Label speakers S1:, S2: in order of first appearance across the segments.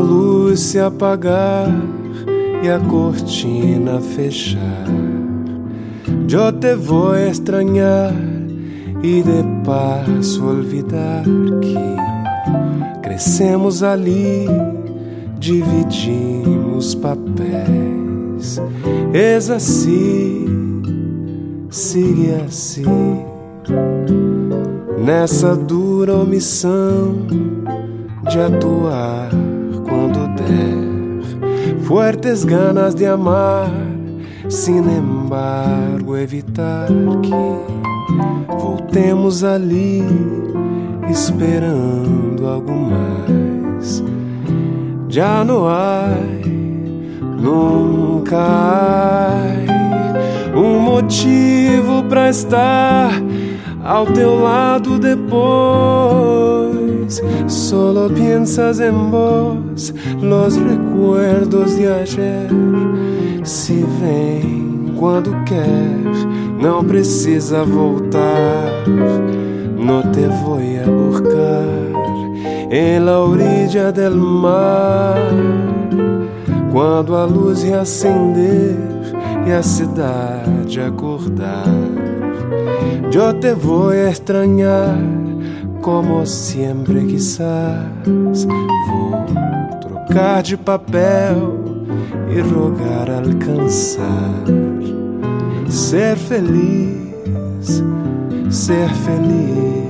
S1: Luz se apagar e a cortina fechar, eu te vou estranhar e de passo olvidar que crescemos ali, dividimos papéis. És assim, sigue assim, nessa dura omissão de atuar der, fuertes ganas de amar, sin embargo, evitar que voltemos ali, esperando algo mais. Já não há, nunca há um motivo para estar ao teu lado depois. Solo piensas en vos, los recuerdos de ayer. Se vem quando quer, não precisa voltar. No te voy a buscar en la orilla del mar. Quando a luz reacender e a cidade acordar. Yo te voy a extrañar como siempre quizás. Vou trocar de papel e rogar alcançar. Ser feliz, ser feliz.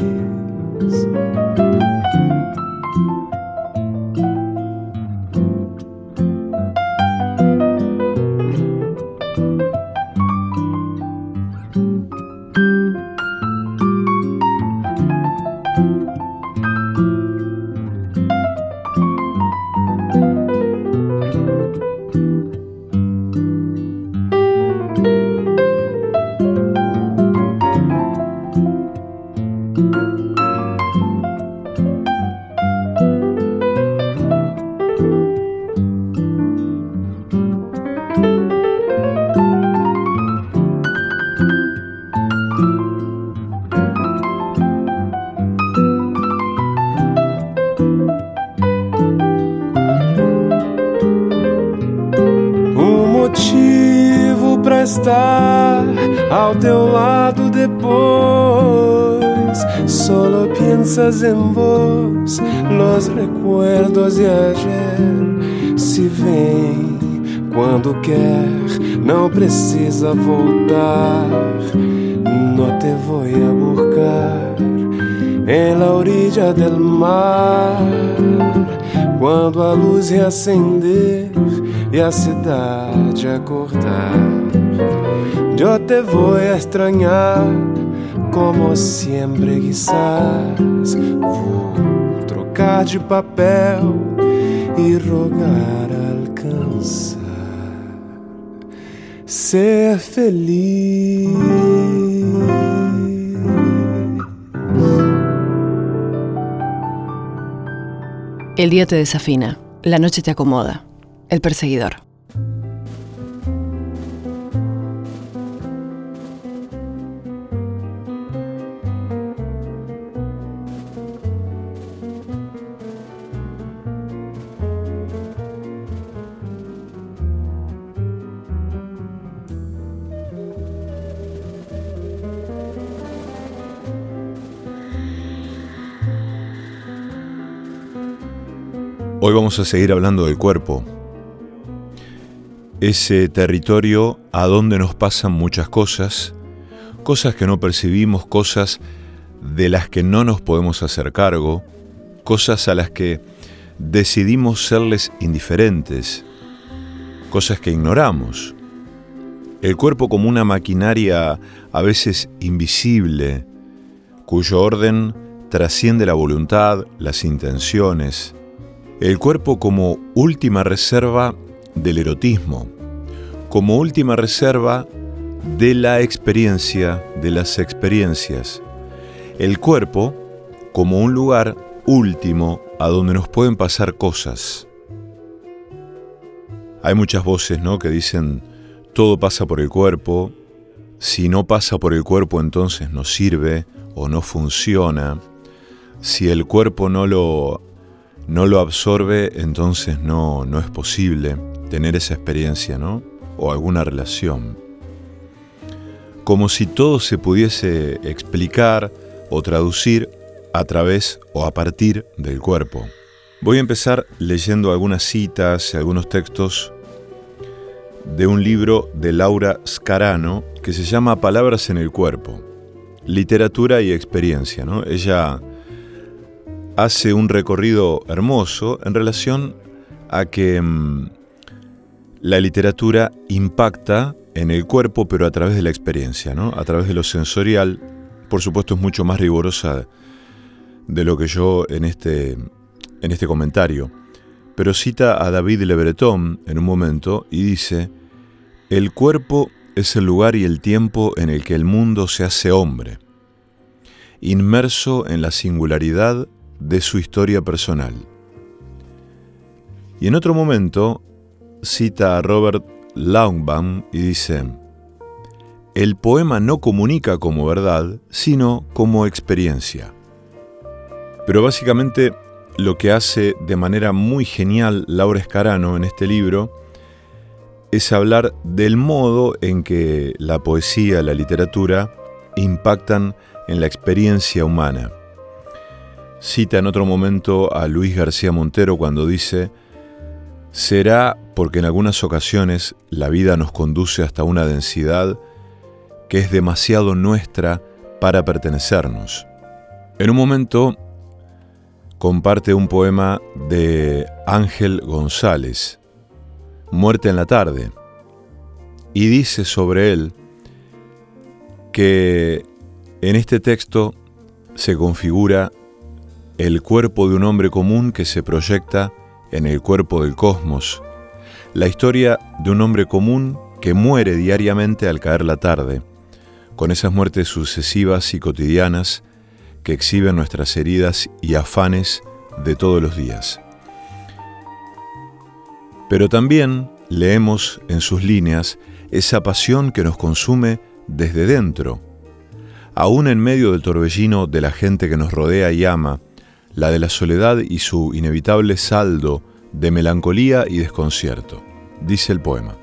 S1: Precisa voltar. No te voy a buscar en la orilla del mar. Quando a luz reacender e a cidade acordar. Yo te voy a extrañar como siempre quizás. Vou trocar de papel e rogar alcançar. Ser feliz.
S2: El día te desafina, la noche te acomoda. El perseguidor.
S3: Hoy vamos a seguir hablando del cuerpo. Ese territorio a donde nos pasan muchas cosas, cosas que no percibimos, cosas de las que no nos podemos hacer cargo, cosas a las que decidimos serles indiferentes, cosas que ignoramos. El cuerpo como una maquinaria a veces invisible, cuyo orden trasciende la voluntad, las intenciones, el cuerpo como última reserva del erotismo, como última reserva de la experiencia, de las experiencias. El cuerpo como un lugar último a donde nos pueden pasar cosas. Hay muchas voces ¿no? que dicen, todo pasa por el cuerpo, si no pasa por el cuerpo entonces no sirve o no funciona, si el cuerpo no lo no lo absorbe, entonces no, no es posible tener esa experiencia, ¿no? O alguna relación. Como si todo se pudiese explicar o traducir a través o a partir del cuerpo. Voy a empezar leyendo algunas citas y algunos textos de un libro de Laura Scarano que se llama Palabras en el cuerpo, literatura y experiencia. ¿no? Ella hace un recorrido hermoso en relación a que mm, la literatura impacta en el cuerpo, pero a través de la experiencia, ¿no? a través de lo sensorial. Por supuesto, es mucho más rigurosa de lo que yo en este, en este comentario. Pero cita a David Le Breton en un momento y dice: El cuerpo es el lugar y el tiempo en el que el mundo se hace hombre, inmerso en la singularidad de su historia personal. Y en otro momento cita a Robert Longbaum y dice, el poema no comunica como verdad, sino como experiencia. Pero básicamente lo que hace de manera muy genial Laura Escarano en este libro es hablar del modo en que la poesía, la literatura, impactan en la experiencia humana. Cita en otro momento a Luis García Montero cuando dice, será porque en algunas ocasiones la vida nos conduce hasta una densidad que es demasiado nuestra para pertenecernos. En un momento comparte un poema de Ángel González, Muerte en la tarde, y dice sobre él que en este texto se configura el cuerpo de un hombre común que se proyecta en el cuerpo del cosmos, la historia de un hombre común que muere diariamente al caer la tarde, con esas muertes sucesivas y cotidianas que exhiben nuestras heridas y afanes de todos los días. Pero también leemos en sus líneas esa pasión que nos consume desde dentro, aún en medio del torbellino de la gente que nos rodea y ama, la de la soledad y su inevitable saldo de melancolía y desconcierto. Dice el poema.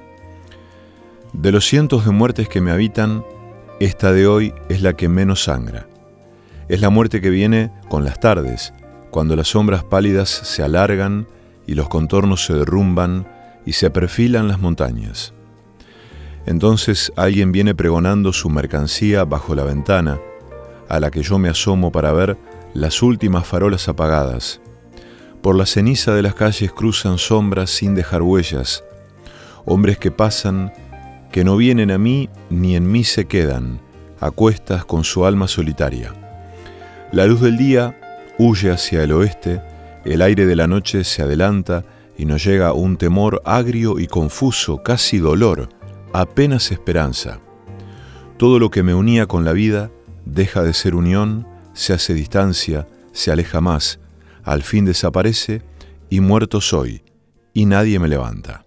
S3: De los cientos de muertes que me habitan, esta de hoy es la que menos sangra. Es la muerte que viene con las tardes, cuando las sombras pálidas se alargan y los contornos se derrumban y se perfilan las montañas. Entonces alguien viene pregonando su mercancía bajo la ventana, a la que yo me asomo para ver las últimas farolas apagadas. Por la ceniza de las calles cruzan sombras sin dejar huellas, hombres que pasan, que no vienen a mí ni en mí se quedan, a cuestas con su alma solitaria. La luz del día huye hacia el oeste, el aire de la noche se adelanta y nos llega un temor agrio y confuso, casi dolor, apenas esperanza. Todo lo que me unía con la vida deja de ser unión, se hace distancia, se aleja más, al fin desaparece y muerto soy, y nadie me levanta.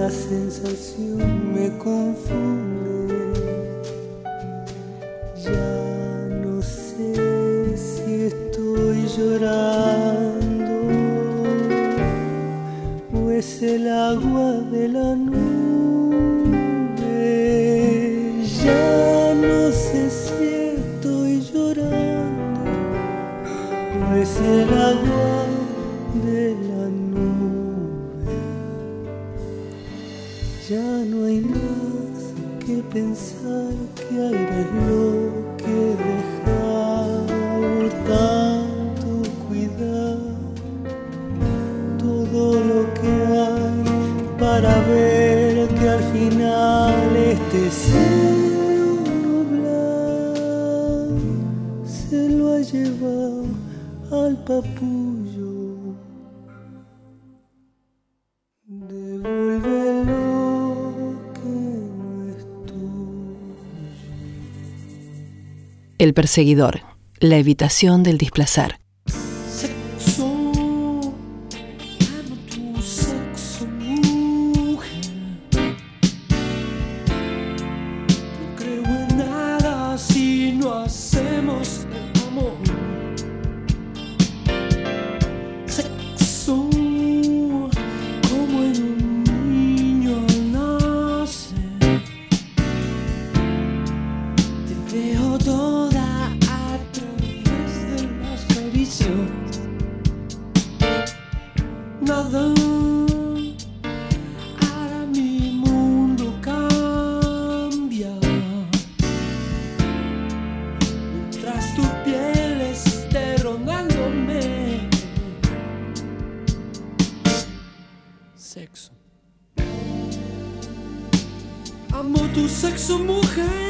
S3: la sensación me confunde.
S4: Ya no sé si estoy llorando o es el agua de la nube. Ya no sé si estoy llorando o es el agua Es lo que dejar tanto cuidar. Todo lo que hay para ver que al final este cielo no se lo ha llevado al papú.
S2: El perseguidor, la evitación del displazar.
S4: nada. Ahora mi mundo cambia. Mientras tu piel esté rogándome. Sexo. Amo tu sexo, mujer.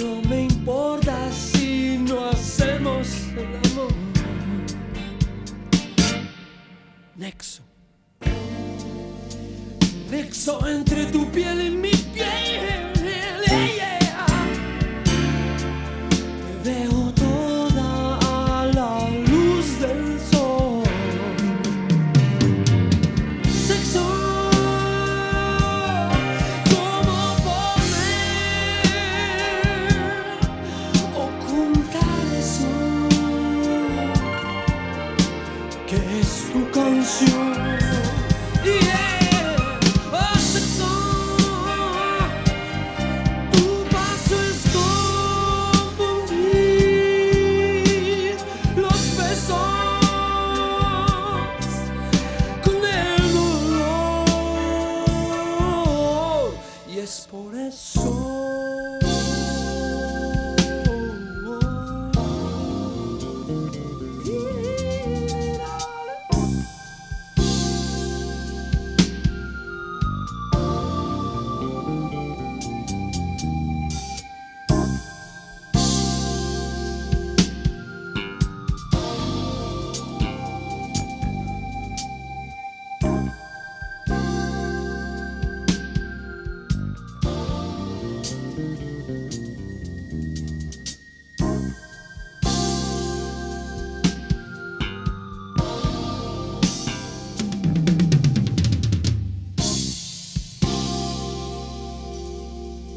S4: No me importa si no hacemos el amor. Nexo. Nexo entre tu piel y mi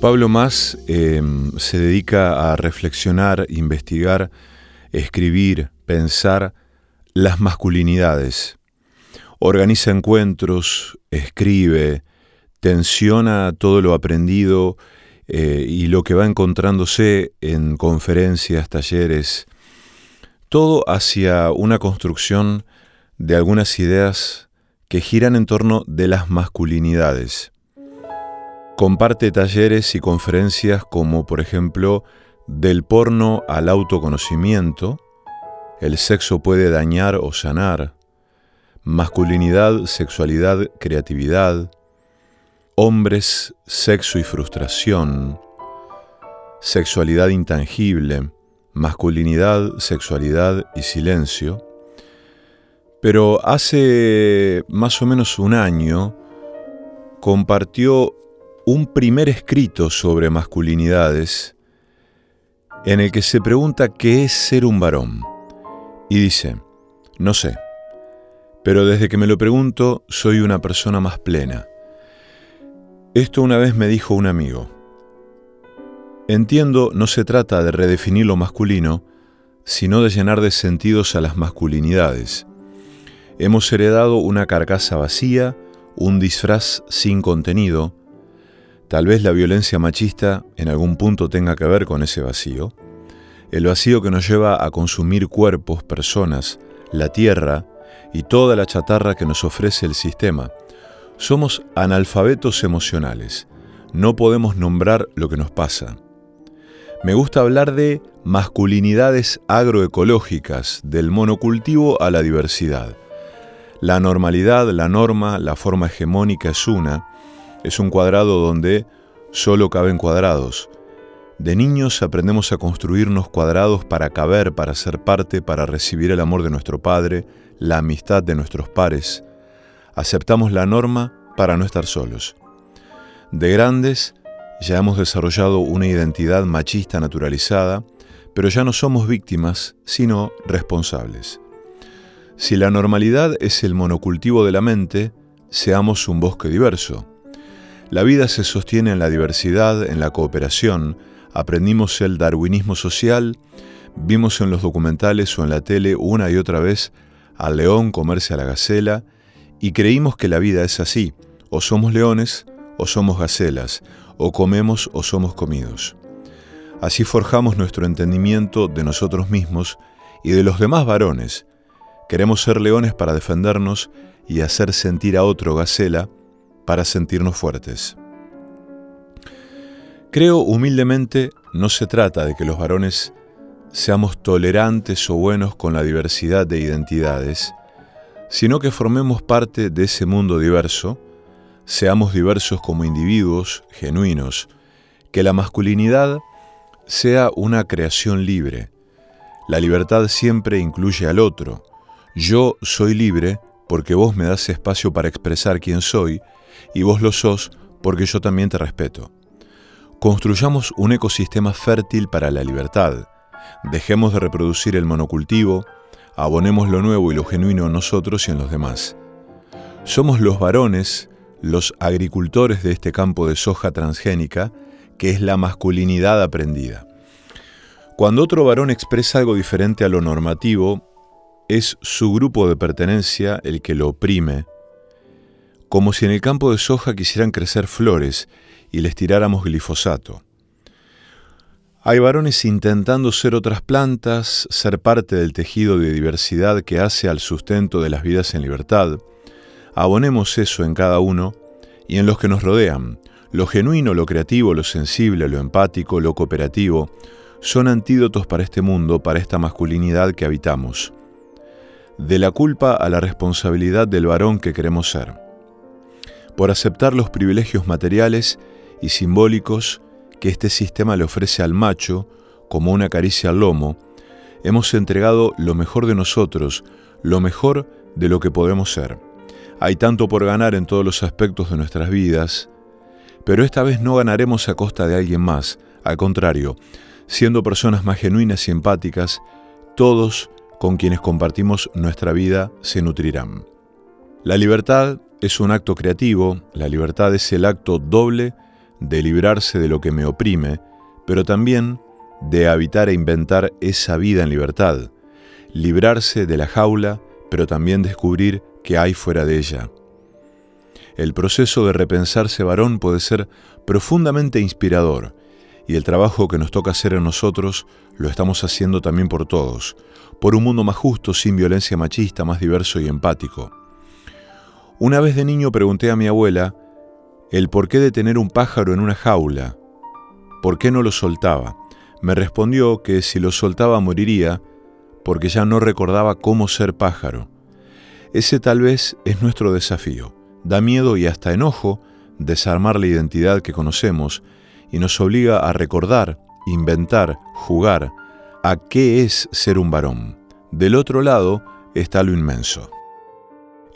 S3: Pablo Más em, se dedica a reflexionar, investigar, escribir, pensar las masculinidades. Organiza encuentros, escribe, tensiona todo lo aprendido eh, y lo que va encontrándose en conferencias, talleres, todo hacia una construcción de algunas ideas que giran en torno de las masculinidades. Comparte talleres y conferencias como por ejemplo del porno al autoconocimiento, el sexo puede dañar o sanar, masculinidad, sexualidad, creatividad, hombres, sexo y frustración, sexualidad intangible, masculinidad, sexualidad y silencio. Pero hace más o menos un año compartió un primer escrito sobre masculinidades en el que se pregunta qué es ser un varón. Y dice, no sé, pero desde que me lo pregunto soy una persona más plena. Esto una vez me dijo un amigo. Entiendo, no se trata de redefinir lo masculino, sino de llenar de sentidos a las masculinidades. Hemos heredado una carcasa vacía, un disfraz sin contenido, Tal vez la violencia machista en algún punto tenga que ver con ese vacío, el vacío que nos lleva a consumir cuerpos, personas, la tierra y toda la chatarra que nos ofrece el sistema. Somos analfabetos emocionales, no podemos nombrar lo que nos pasa. Me gusta hablar de masculinidades agroecológicas, del monocultivo a la diversidad. La normalidad, la norma, la forma hegemónica es una, es un cuadrado donde solo caben cuadrados. De niños aprendemos a construirnos cuadrados para caber, para ser parte, para recibir el amor de nuestro Padre, la amistad de nuestros pares. Aceptamos la norma para no estar solos. De grandes, ya hemos desarrollado una identidad machista naturalizada, pero ya no somos víctimas, sino responsables. Si la normalidad es el monocultivo de la mente, seamos un bosque diverso. La vida se sostiene en la diversidad, en la cooperación. Aprendimos el darwinismo social, vimos en los documentales o en la tele una y otra vez al león comerse a la gacela y creímos que la vida es así, o somos leones o somos gacelas, o comemos o somos comidos. Así forjamos nuestro entendimiento de nosotros mismos y de los demás varones. Queremos ser leones para defendernos y hacer sentir a otro gacela para sentirnos fuertes. Creo humildemente no se trata de que los varones seamos tolerantes o buenos con la diversidad de identidades, sino que formemos parte de ese mundo diverso, seamos diversos como individuos genuinos, que la masculinidad sea una creación libre. La libertad siempre incluye al otro. Yo soy libre porque vos me das espacio para expresar quién soy y vos lo sos porque yo también te respeto. Construyamos un ecosistema fértil para la libertad. Dejemos de reproducir el monocultivo, abonemos lo nuevo y lo genuino en nosotros y en los demás. Somos los varones, los agricultores de este campo de soja transgénica, que es la masculinidad aprendida. Cuando otro varón expresa algo diferente a lo normativo, es su grupo de pertenencia el que lo oprime, como si en el campo de soja quisieran crecer flores y les tiráramos glifosato. Hay varones intentando ser otras plantas, ser parte del tejido de diversidad que hace al sustento de las vidas en libertad. Abonemos eso en cada uno y en los que nos rodean. Lo genuino, lo creativo, lo sensible, lo empático, lo cooperativo, son antídotos para este mundo, para esta masculinidad que habitamos. De la culpa a la responsabilidad del varón que queremos ser. Por aceptar los privilegios materiales y simbólicos que este sistema le ofrece al macho, como una caricia al lomo, hemos entregado lo mejor de nosotros, lo mejor de lo que podemos ser. Hay tanto por ganar en todos los aspectos de nuestras vidas, pero esta vez no ganaremos a costa de alguien más, al contrario, siendo personas más genuinas y empáticas, todos con quienes compartimos nuestra vida se nutrirán. La libertad es un acto creativo, la libertad es el acto doble de librarse de lo que me oprime, pero también de habitar e inventar esa vida en libertad, librarse de la jaula, pero también descubrir qué hay fuera de ella. El proceso de repensarse varón puede ser profundamente inspirador, y el trabajo que nos toca hacer en nosotros lo estamos haciendo también por todos, por un mundo más justo, sin violencia machista, más diverso y empático. Una vez de niño pregunté a mi abuela el porqué de tener un pájaro en una jaula, por qué no lo soltaba. Me respondió que si lo soltaba moriría porque ya no recordaba cómo ser pájaro. Ese tal vez es nuestro desafío. Da miedo y hasta enojo desarmar la identidad que conocemos y nos obliga a recordar, inventar, jugar a qué es ser un varón. Del otro lado está lo inmenso.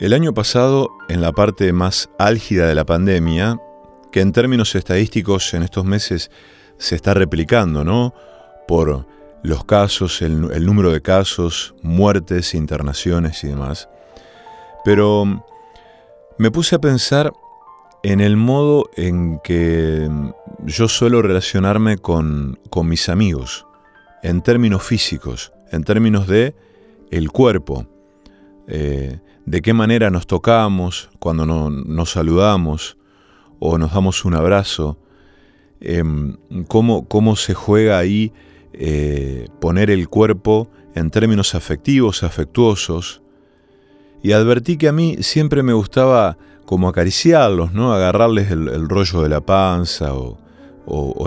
S3: El año pasado, en la parte más álgida de la pandemia, que en términos estadísticos en estos meses se está replicando, ¿no? Por los casos, el, número de casos, muertes, internaciones y demás. Pero me puse a pensar en el modo en que yo suelo relacionarme con, mis amigos, en términos físicos, en términos de el cuerpo, eh, de qué manera nos tocamos cuando nos saludamos o nos damos un abrazo, em, cómo, cómo, se juega ahí eh, poner el cuerpo en términos afectivos, afectuosos. Y advertí que a mí siempre me gustaba como acariciarlos, ¿no? Agarrarles el, rollo de la panza o,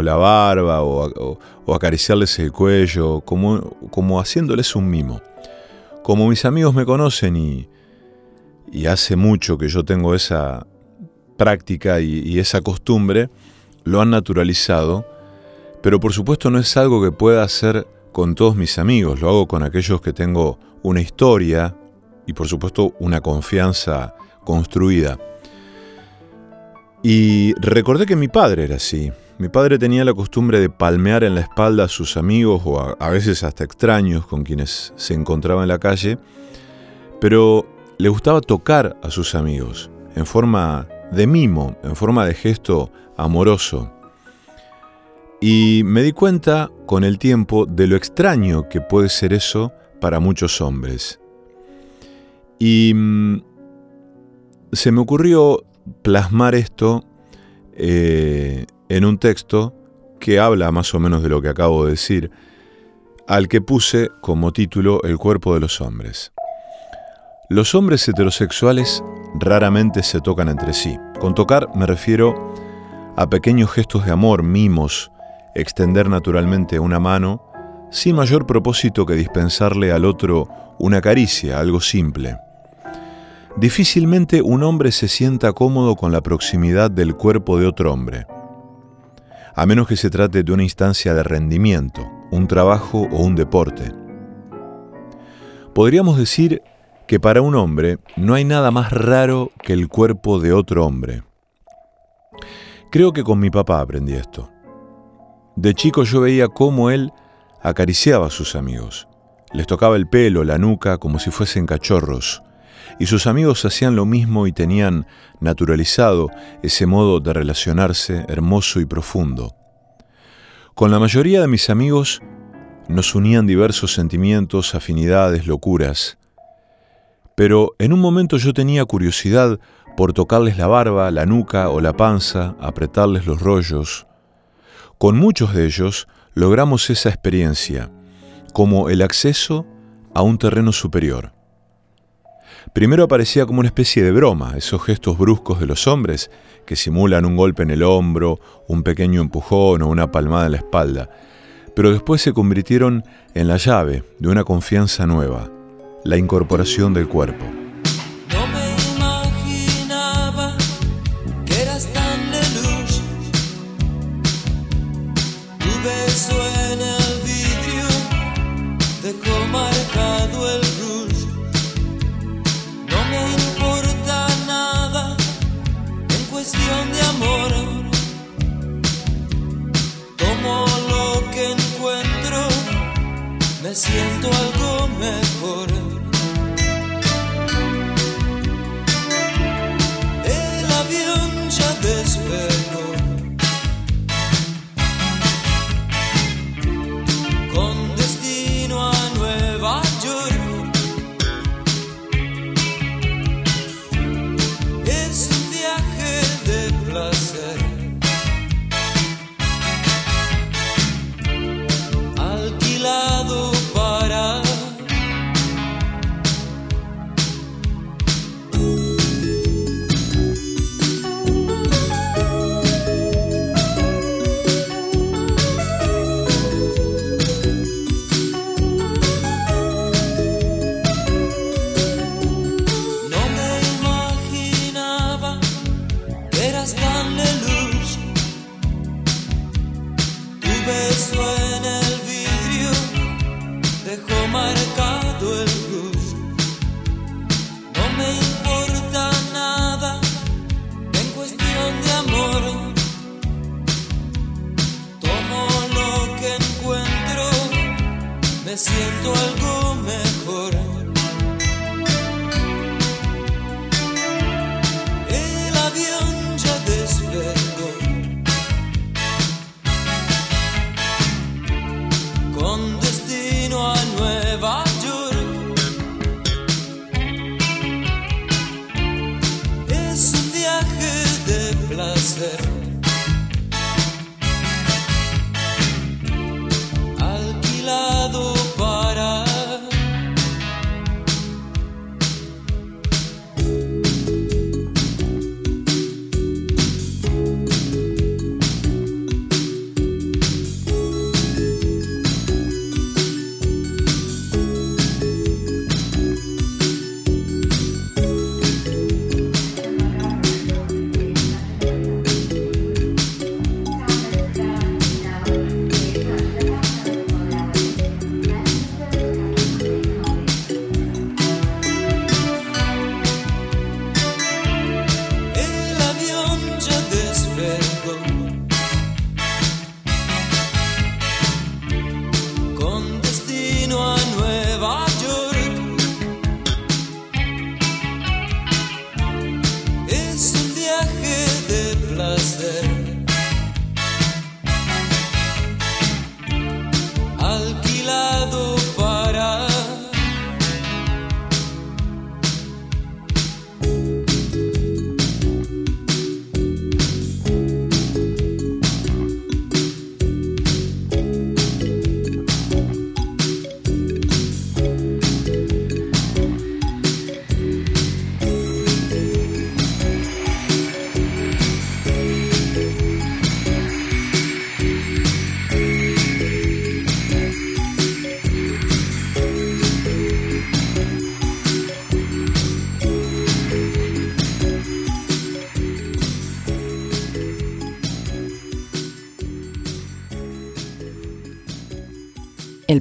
S3: la barba o, acariciarles el cuello, como, como haciéndoles un mimo. Como mis amigos me conocen y, hace mucho que yo tengo esa práctica y esa costumbre, lo han naturalizado, pero por supuesto no es algo que pueda hacer con todos mis amigos, lo hago con aquellos que tengo una historia y por supuesto una confianza construida. Y recordé que mi padre era así. Mi padre tenía la costumbre de palmear en la espalda a sus amigos o a, veces hasta extraños con quienes se encontraba en la calle, pero le gustaba tocar a sus amigos en forma de mimo, en forma de gesto amoroso. Y me di cuenta con el tiempo de lo extraño que puede ser eso para muchos hombres. Y mm, se me ocurrió plasmar esto eh, en un texto que habla más o menos de lo que acabo de decir, al que puse como título El cuerpo de los hombres. Los hombres heterosexuales raramente se tocan entre sí. Con tocar me refiero a pequeños gestos de amor, mimos, extender naturalmente una mano, sin mayor propósito que dispensarle al otro una caricia, algo simple. Difícilmente un hombre se sienta cómodo con la proximidad del cuerpo de otro hombre, a menos que se trate de una instancia de rendimiento, un trabajo o un deporte. Podríamos decir que para un hombre no hay nada más raro que el cuerpo de otro hombre. Creo que con mi papá aprendí esto. De chico yo veía cómo él acariciaba a sus amigos. Les tocaba el pelo, la nuca, como si fuesen cachorros, y sus amigos hacían lo mismo y tenían naturalizado ese modo de relacionarse hermoso y profundo. Con la mayoría de mis amigos nos unían diversos sentimientos, afinidades, locuras.
S5: Pero en un momento yo tenía curiosidad por tocarles la barba, la nuca o la panza, apretarles los rollos. Con muchos de ellos logramos esa experiencia, como el acceso a un terreno superior. Primero aparecía como una especie de broma, esos gestos bruscos de los hombres que simulan un golpe en el hombro, un pequeño empujón o una palmada en la espalda, pero después se convirtieron en la llave de una confianza nueva, la incorporación del cuerpo.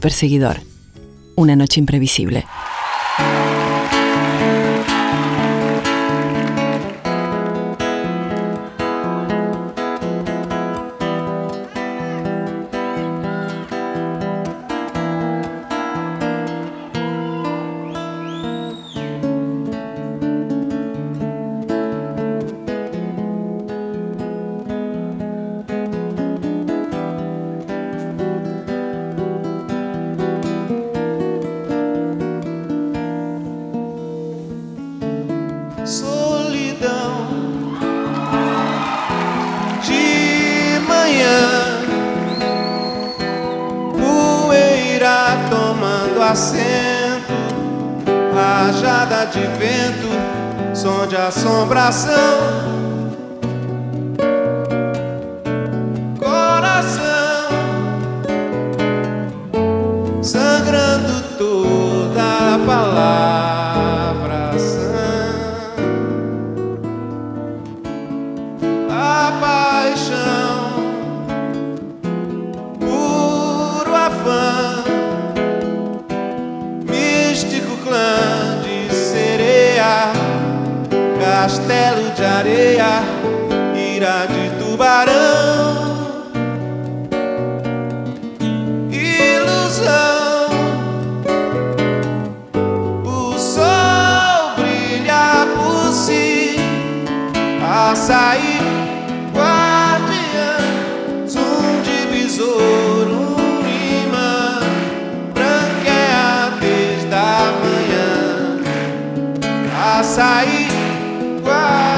S2: Perseguidor. Una noche imprevisible.
S6: coração. açaí. Uau.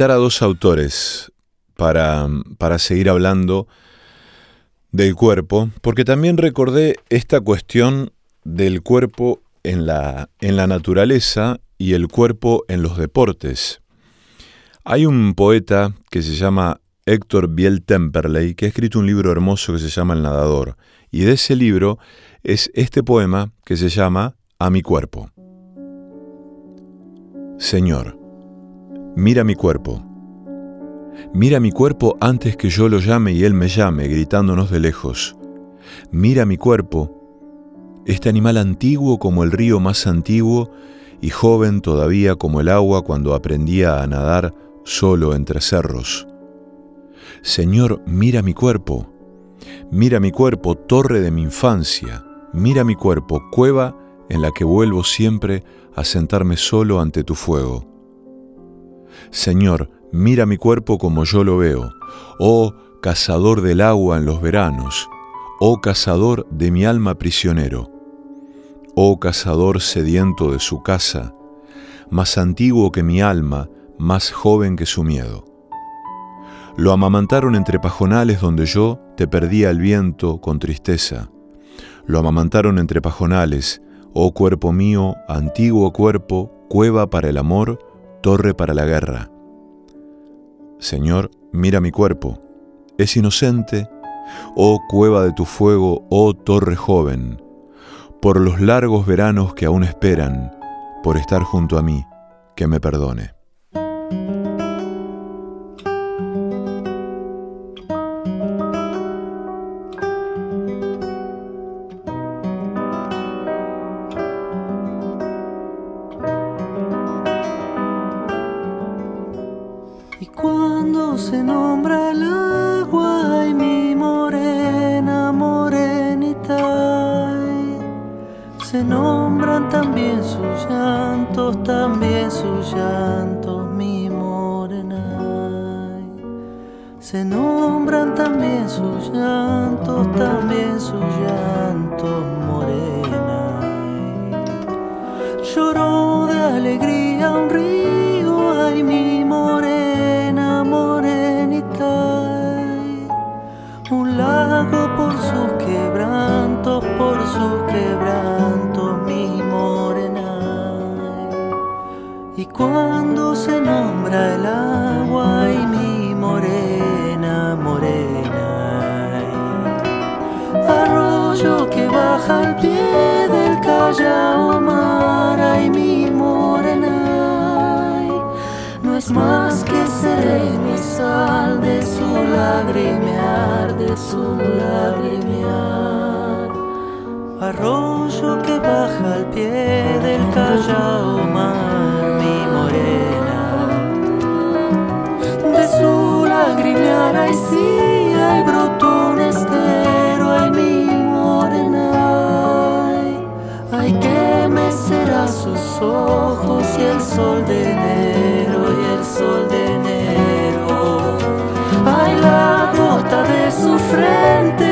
S6: A
S3: dos autores para, para seguir hablando del cuerpo, porque también recordé esta cuestión del cuerpo en la, en la naturaleza y el cuerpo en los deportes. Hay un poeta que se llama Héctor Biel Temperley que ha escrito un libro hermoso que se llama El Nadador, y de ese libro es este poema que se llama A mi cuerpo. Señor, Mira mi cuerpo. Mira mi cuerpo antes que yo lo llame y él me llame, gritándonos de lejos. Mira mi cuerpo, este animal antiguo como el río más antiguo y joven todavía como el agua cuando aprendía a nadar solo entre cerros. Señor, mira mi cuerpo. Mira mi cuerpo, torre de mi infancia. Mira mi cuerpo, cueva en la que vuelvo siempre a sentarme solo ante tu fuego. Señor, mira mi cuerpo como yo lo veo. Oh, cazador del agua en los veranos. Oh, cazador de mi alma prisionero. Oh, cazador sediento de su casa,
S7: más antiguo que mi alma, más joven que su miedo. Lo amamantaron entre pajonales donde yo te perdía el viento con tristeza. Lo amamantaron entre pajonales, oh cuerpo mío, antiguo cuerpo, cueva para el amor, torre para la guerra. Señor, mira mi cuerpo, es inocente, oh cueva de tu fuego, oh torre joven, por los largos veranos que aún esperan, por estar junto a mí, que me perdone. Cuando se nombra el agua y mi morena, morena. Arroyo que baja al pie del Callao mar, ay mi morena. No es más que serenizal de su lagrimear, de su lagrimear. Arroyo que baja al pie del Callao mar. lagrimear y sí hay brotones pero hay mi morena. Hay que mecerá sus ojos y el sol de enero y el sol de enero. Hay la gota de su frente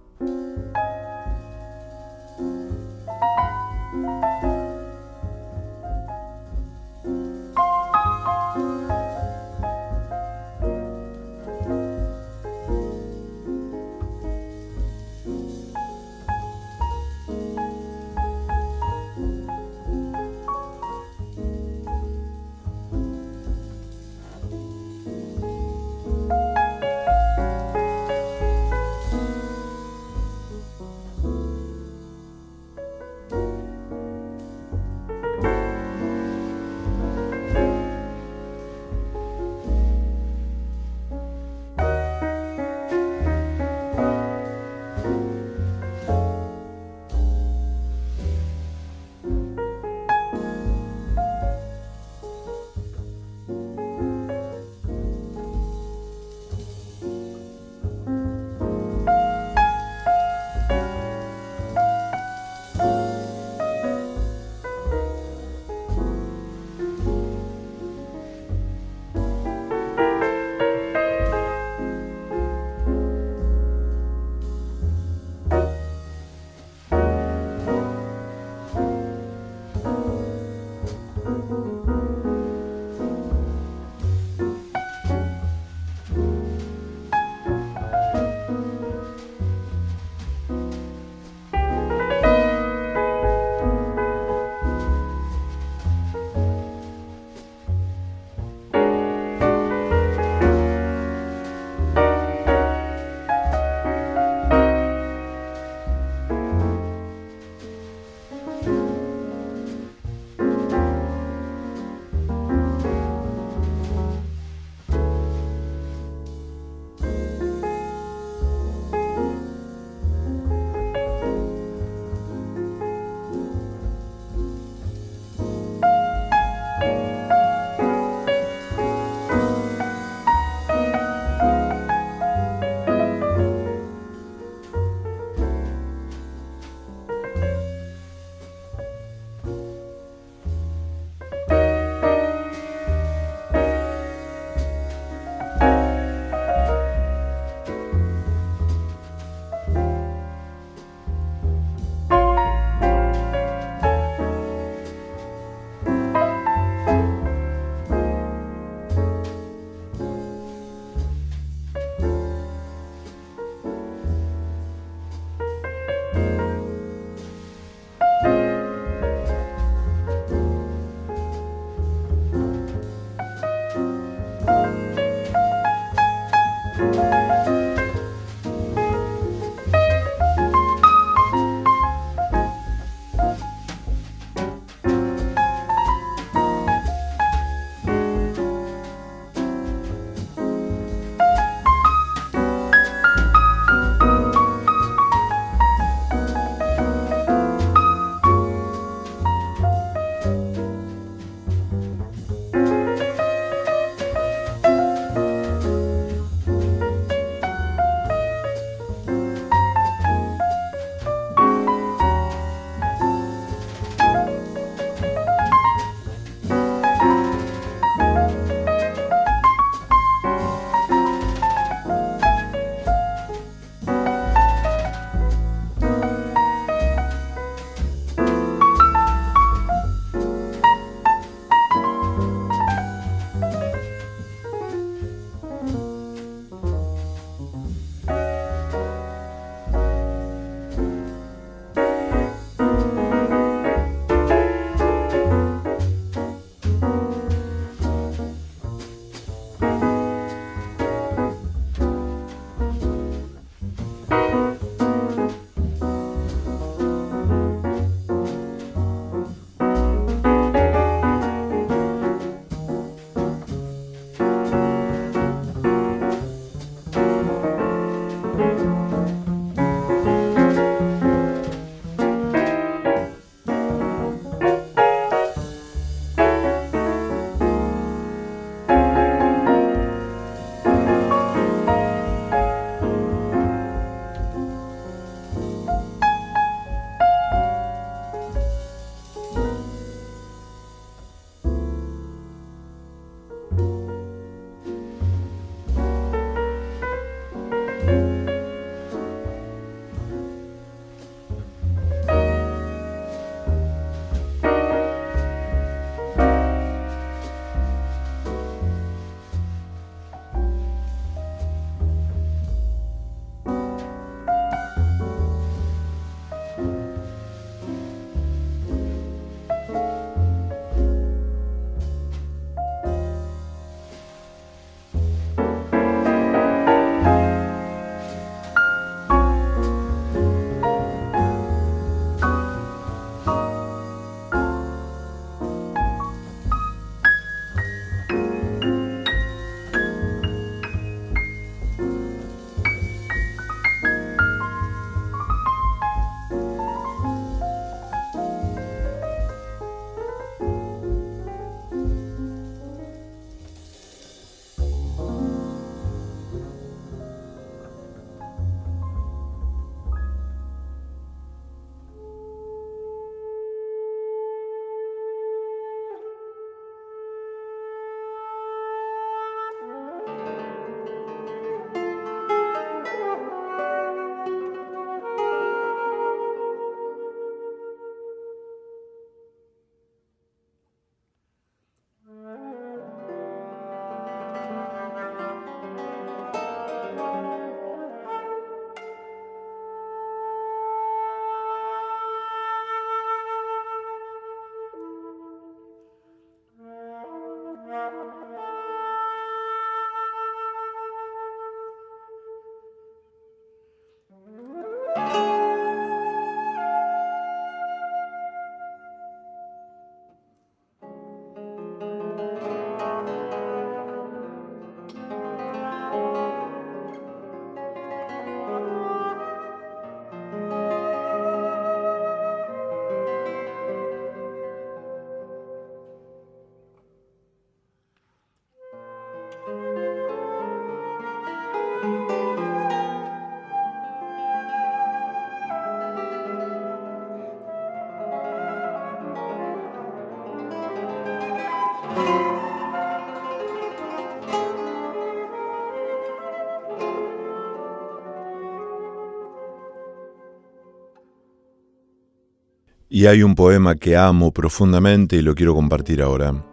S3: Y hay un poema que amo profundamente y lo quiero compartir ahora,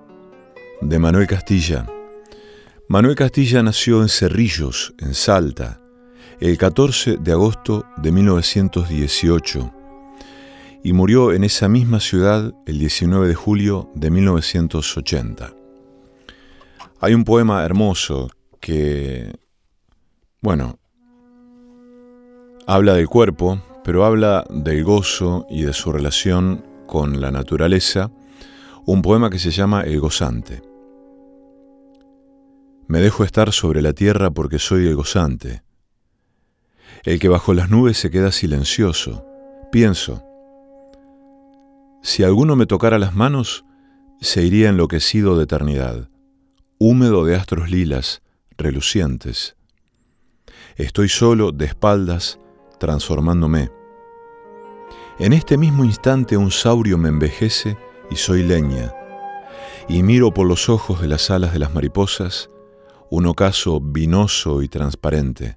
S3: de Manuel Castilla. Manuel Castilla nació en Cerrillos, en Salta, el 14 de agosto de 1918 y murió en esa misma ciudad el 19 de julio de 1980. Hay un poema hermoso que, bueno, habla del cuerpo, pero habla del gozo y de su relación con la naturaleza, un poema que se llama El gozante. Me dejo estar sobre la tierra porque soy el gozante, el que bajo las nubes se queda silencioso. Pienso, si alguno me tocara las manos, se iría enloquecido de eternidad, húmedo de astros lilas, relucientes. Estoy solo, de espaldas, transformándome. En este mismo instante un saurio me envejece y soy leña, y miro por los ojos de las alas de las mariposas un ocaso vinoso y transparente.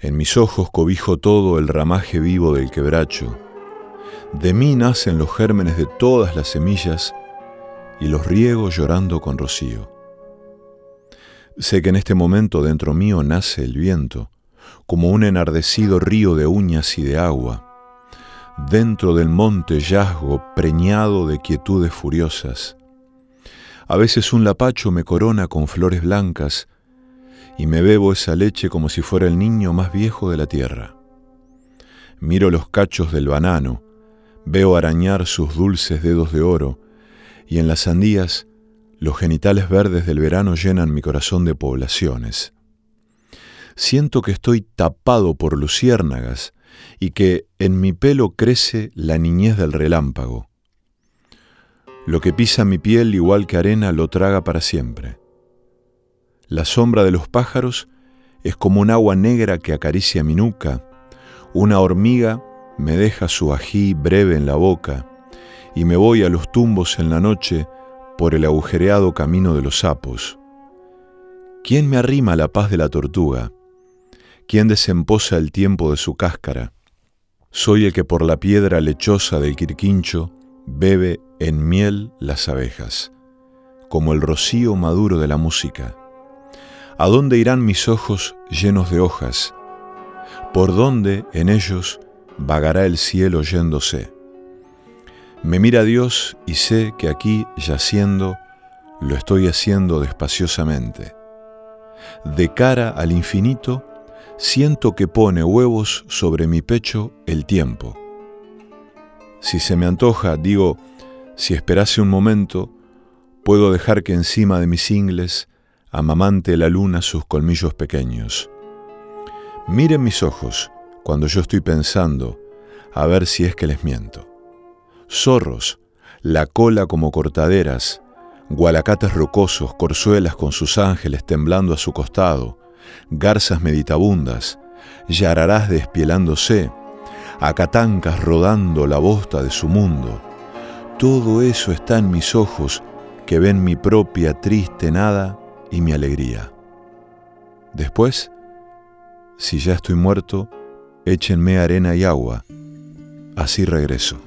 S3: En mis ojos cobijo todo el ramaje vivo del quebracho. De mí nacen los gérmenes de todas las semillas y los riego llorando con rocío. Sé que en este momento dentro mío nace el viento, como un enardecido río de uñas y de agua. Dentro del monte yazgo preñado de quietudes furiosas. A veces un lapacho me corona con flores blancas y me bebo esa leche como si fuera el niño más viejo de la tierra. Miro los cachos del banano, veo arañar sus dulces dedos de oro, y en las sandías los genitales verdes del verano llenan mi corazón de poblaciones. Siento que estoy tapado por luciérnagas y que en mi pelo crece la niñez del relámpago. Lo que pisa mi piel igual que arena lo traga para siempre. La sombra de los pájaros es como un agua negra que acaricia mi nuca. Una hormiga me deja su ají breve en la boca y me voy a los tumbos en la noche por el agujereado camino de los sapos. ¿Quién me arrima la paz de la tortuga? ¿Quién desemposa el tiempo de su cáscara? Soy el que por la piedra lechosa del quirquincho bebe en miel las abejas, como el rocío maduro de la música. ¿A dónde irán mis ojos llenos de hojas? ¿Por dónde en ellos vagará el cielo yéndose? Me mira Dios y sé que aquí, yaciendo, lo estoy haciendo despaciosamente. De cara al infinito, siento que pone huevos sobre mi pecho el tiempo. Si se me antoja, digo, si esperase un momento, puedo dejar que encima de mis ingles amamante la luna sus colmillos pequeños. Miren mis ojos cuando yo estoy pensando, a ver si es que les miento. Zorros, la cola como cortaderas, gualacates rocosos, corzuelas con sus ángeles temblando a su costado, garzas meditabundas, yararás despielándose, acatancas rodando la bosta de su mundo. Todo eso está en mis ojos que ven mi propia triste nada y mi alegría. Después, si ya estoy muerto, échenme arena y agua, así regreso.